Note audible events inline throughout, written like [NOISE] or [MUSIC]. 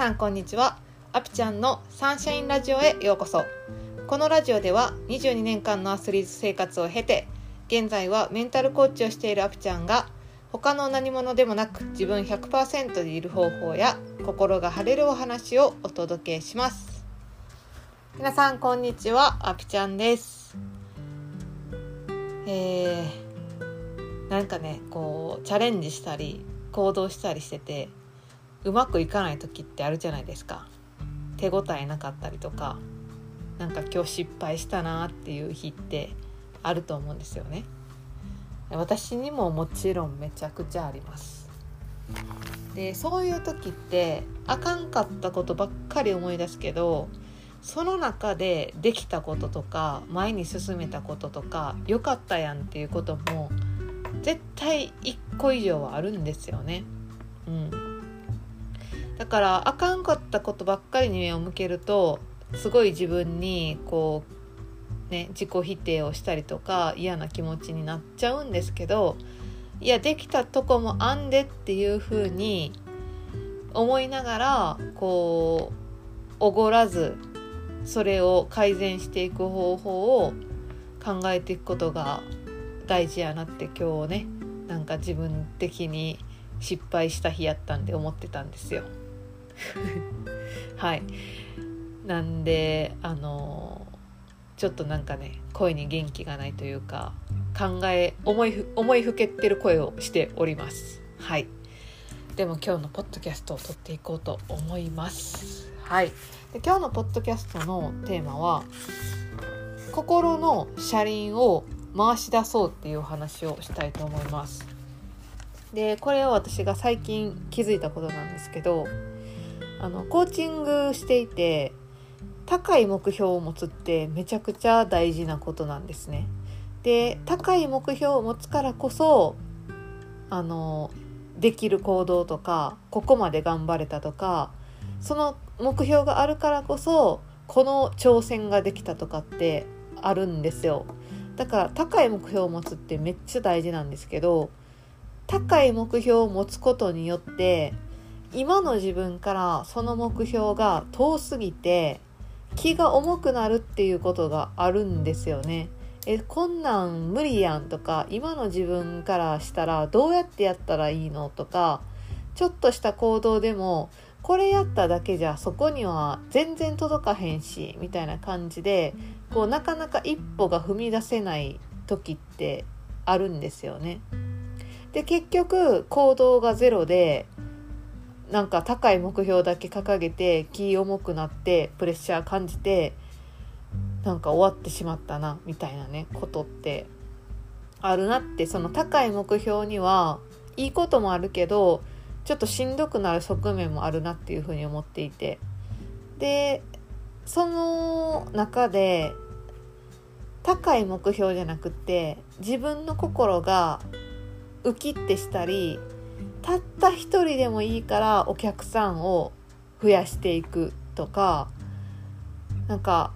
さんこんにちは。アピちゃんのサンシャインラジオへようこそ。このラジオでは22年間のアスリート生活を経て現在はメンタルコーチをしているアピちゃんが他の何者でもなく自分100%でいる方法や心が晴れるお話をお届けします。皆さんこんにちは。アピちゃんです。えー、なんかねこうチャレンジしたり行動したりしててうまくいかない時ってあるじゃないですか。手応えなかったりとかなんか今日失敗したなっていう日ってあると思うんですよね。私にももちろんめちゃくちゃあります。でそういう時ってあかんかったことばっかり思い出すけどその中でできたこととか前に進めたこととか良かったやんっていうことも絶対1個以上はあるんですよね。うん、だからあかんかったことばっかりに目を向けるとすごい自分にこうね自己否定をしたりとか嫌な気持ちになっちゃうんですけどいやできたとこもあんでっていう風に思いながらこうおごらずそれを改善していく方法を考えていくことが大事やなって今日ねなんか自分的に失敗した日やったんで思ってたんですよ。[LAUGHS] はい。なんであのちょっとなんかね声に元気がないというか考え思い思いふけってる声をしております。はい。でも今日のポッドキャストを撮っていこうと思います。はい。で今日のポッドキャストのテーマは心の車輪を回し出そうっていうお話をしたいと思います。でこれは私が最近気づいたことなんですけどあのコーチングしていて高い目標を持つってめちゃくちゃ大事なことなんですね。で高い目標を持つからこそあのできる行動とかここまで頑張れたとかその目標があるからこそこの挑戦ができたとかってあるんですよだから高い目標を持つってめっちゃ大事なんですけど高い目標を持つことによって今の自分からその目標が遠すぎて気が重くなるっていうことがあるんですよね。えこんなん無理やんとか今の自分からしたらどうやってやったらいいのとかちょっとした行動でもこれやっただけじゃそこには全然届かへんしみたいな感じでこうなかなか一歩が踏み出せない時ってあるんですよね。で結局行動がゼロでなんか高い目標だけ掲げて気重くなってプレッシャー感じてなんか終わってしまったなみたいなねことってあるなってその高い目標にはいいこともあるけどちょっとしんどくなる側面もあるなっていうふうに思っていて。でその中で高い目標じゃなくて自分の心がウキッてしたりたった一人でもいいからお客さんを増やしていくとかなんか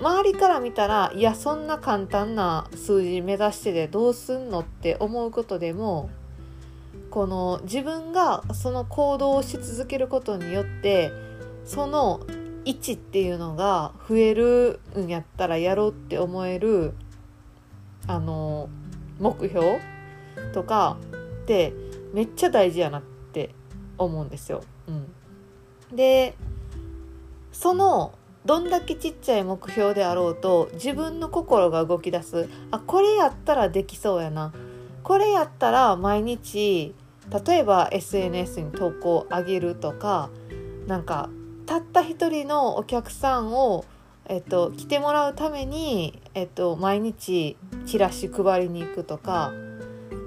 周りから見たらいやそんな簡単な数字目指してでどうすんのって思うことでもこの自分がその行動をし続けることによってその1っていうのが増えるんやったらやろうって思えるあの目標とかってめっちゃ大事やなって思うんですよ。うん、でそのどんだけちっちゃい目標であろうと自分の心が動き出す。あこれやったらできそうやな。これやったら毎日例えば SNS に投稿を上げるとかなんかたった一人のお客さんを、えっと、来てもらうために、えっと、毎日チラシ配りに行くとか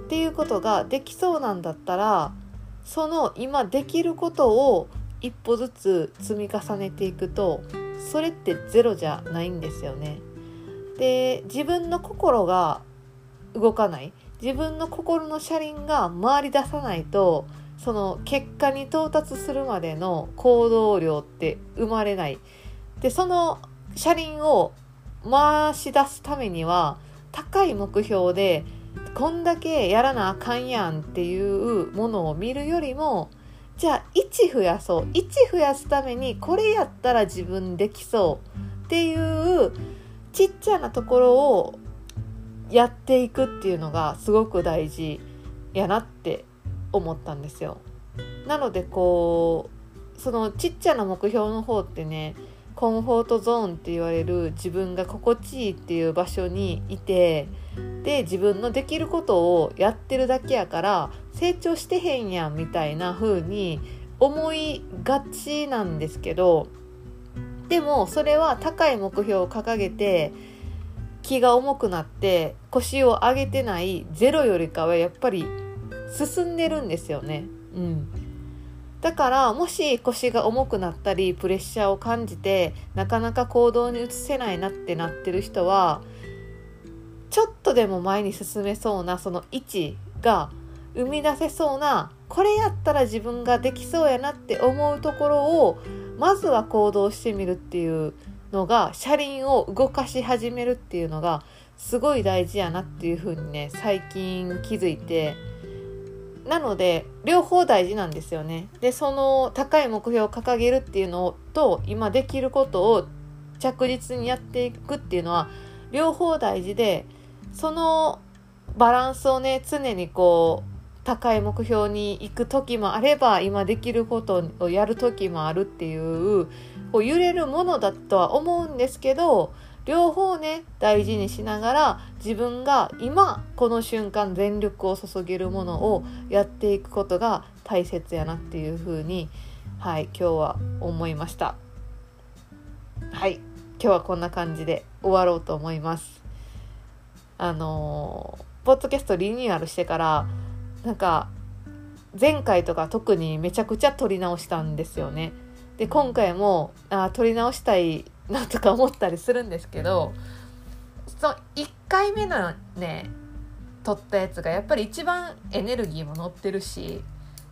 っていうことができそうなんだったらその今できることを一歩ずつ積み重ねていくとそれってゼロじゃないんですよね。で自分の心が動かない自分の心の車輪が回り出さないとその結果に到達するまでの行動量って生まれない。でその車輪を回し出すためには高い目標でこんだけやらなあかんやんっていうものを見るよりもじゃあ1増やそう1増やすためにこれやったら自分できそうっていうちっちゃなところをやっていくっていうのがすごく大事やなって思ったんですよ。なのでこうそのちっちゃな目標の方ってねコンフォートゾーンって言われる自分が心地いいっていう場所にいてで自分のできることをやってるだけやから成長してへんやんみたいな風に思いがちなんですけどでもそれは高い目標を掲げて気が重くなって腰を上げてないゼロよりかはやっぱり進んでるんですよね。うん、だからもし腰が重くなったりプレッシャーを感じてなかなか行動に移せないなってなってる人はちょっとでも前に進めそうなその位置が生み出せそうなこれやったら自分ができそうやなって思うところをまずは行動してみるっていうのが車輪を動かし始めるっていうのがすごい大事やなっていうふうにね最近気づいてなので両方大事なんですよね。でその高い目標を掲げるっていうのと今できることを着実にやっていくっていうのは両方大事でそのバランスをね常にこう高い目標に行く時もあれば今できることをやる時もあるっていうこう揺れるものだとは思うんですけど両方ね大事にしながら自分が今この瞬間全力を注げるものをやっていくことが大切やなっていうふうにはい今日は思いました。はい今日はこんな感じで終わろうと思います。あのー、ポッドキャストリニューアルしてからなんか前回とか特にめちゃくちゃ撮り直したんですよね。で今回もあ撮り直したいなとか思ったりするんですけどその1回目のね撮ったやつがやっぱり一番エネルギーも乗ってるし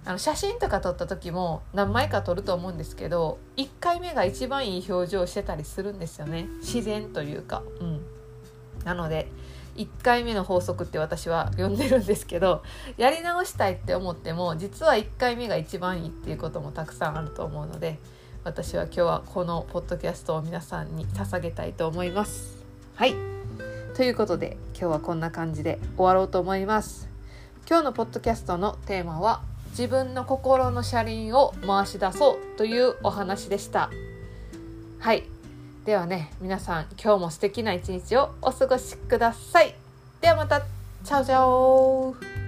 あの写真とか撮った時も何枚か撮ると思うんですけど1回目が一番いい表情してたりするんですよね。自然というか。うん。なので1回目の法則って私は [LAUGHS] 呼んでるんですけどやり直したいって思っても実は1回目が一番いいっていうこともたくさんあると思うので私は今日はこのポッドキャストを皆さんに捧げたいと思います。はいということで今日はこんな感じで終わろうと思います。今日のポッドキャストのテーマは自分の心の車輪を回し出そうというお話でした。はい。ではね、皆さん今日も素敵な一日をお過ごしください。ではまた、チャオチャオ